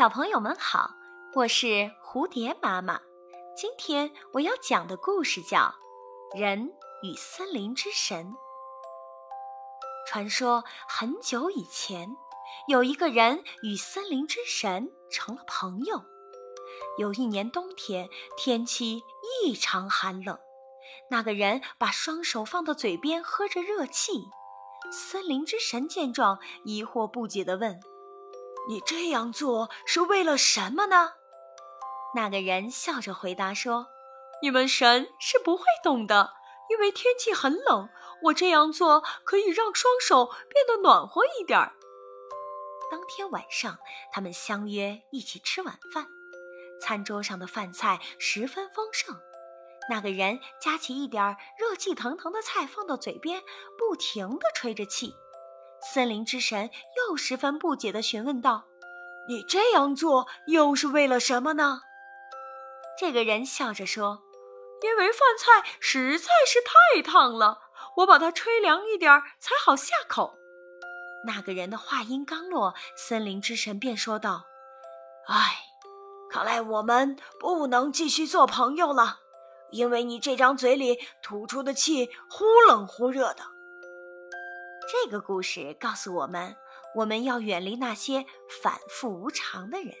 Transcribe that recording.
小朋友们好，我是蝴蝶妈妈。今天我要讲的故事叫《人与森林之神》。传说很久以前，有一个人与森林之神成了朋友。有一年冬天，天气异常寒冷，那个人把双手放到嘴边喝着热气。森林之神见状，疑惑不解地问。你这样做是为了什么呢？那个人笑着回答说：“你们神是不会懂的，因为天气很冷，我这样做可以让双手变得暖和一点儿。”当天晚上，他们相约一起吃晚饭。餐桌上的饭菜十分丰盛，那个人夹起一点热气腾腾的菜放到嘴边，不停地吹着气。森林之神又十分不解地询问道：“你这样做又是为了什么呢？”这个人笑着说：“因为饭菜实在是太烫了，我把它吹凉一点才好下口。”那个人的话音刚落，森林之神便说道：“唉，看来我们不能继续做朋友了，因为你这张嘴里吐出的气忽冷忽热的。”这个故事告诉我们，我们要远离那些反复无常的人。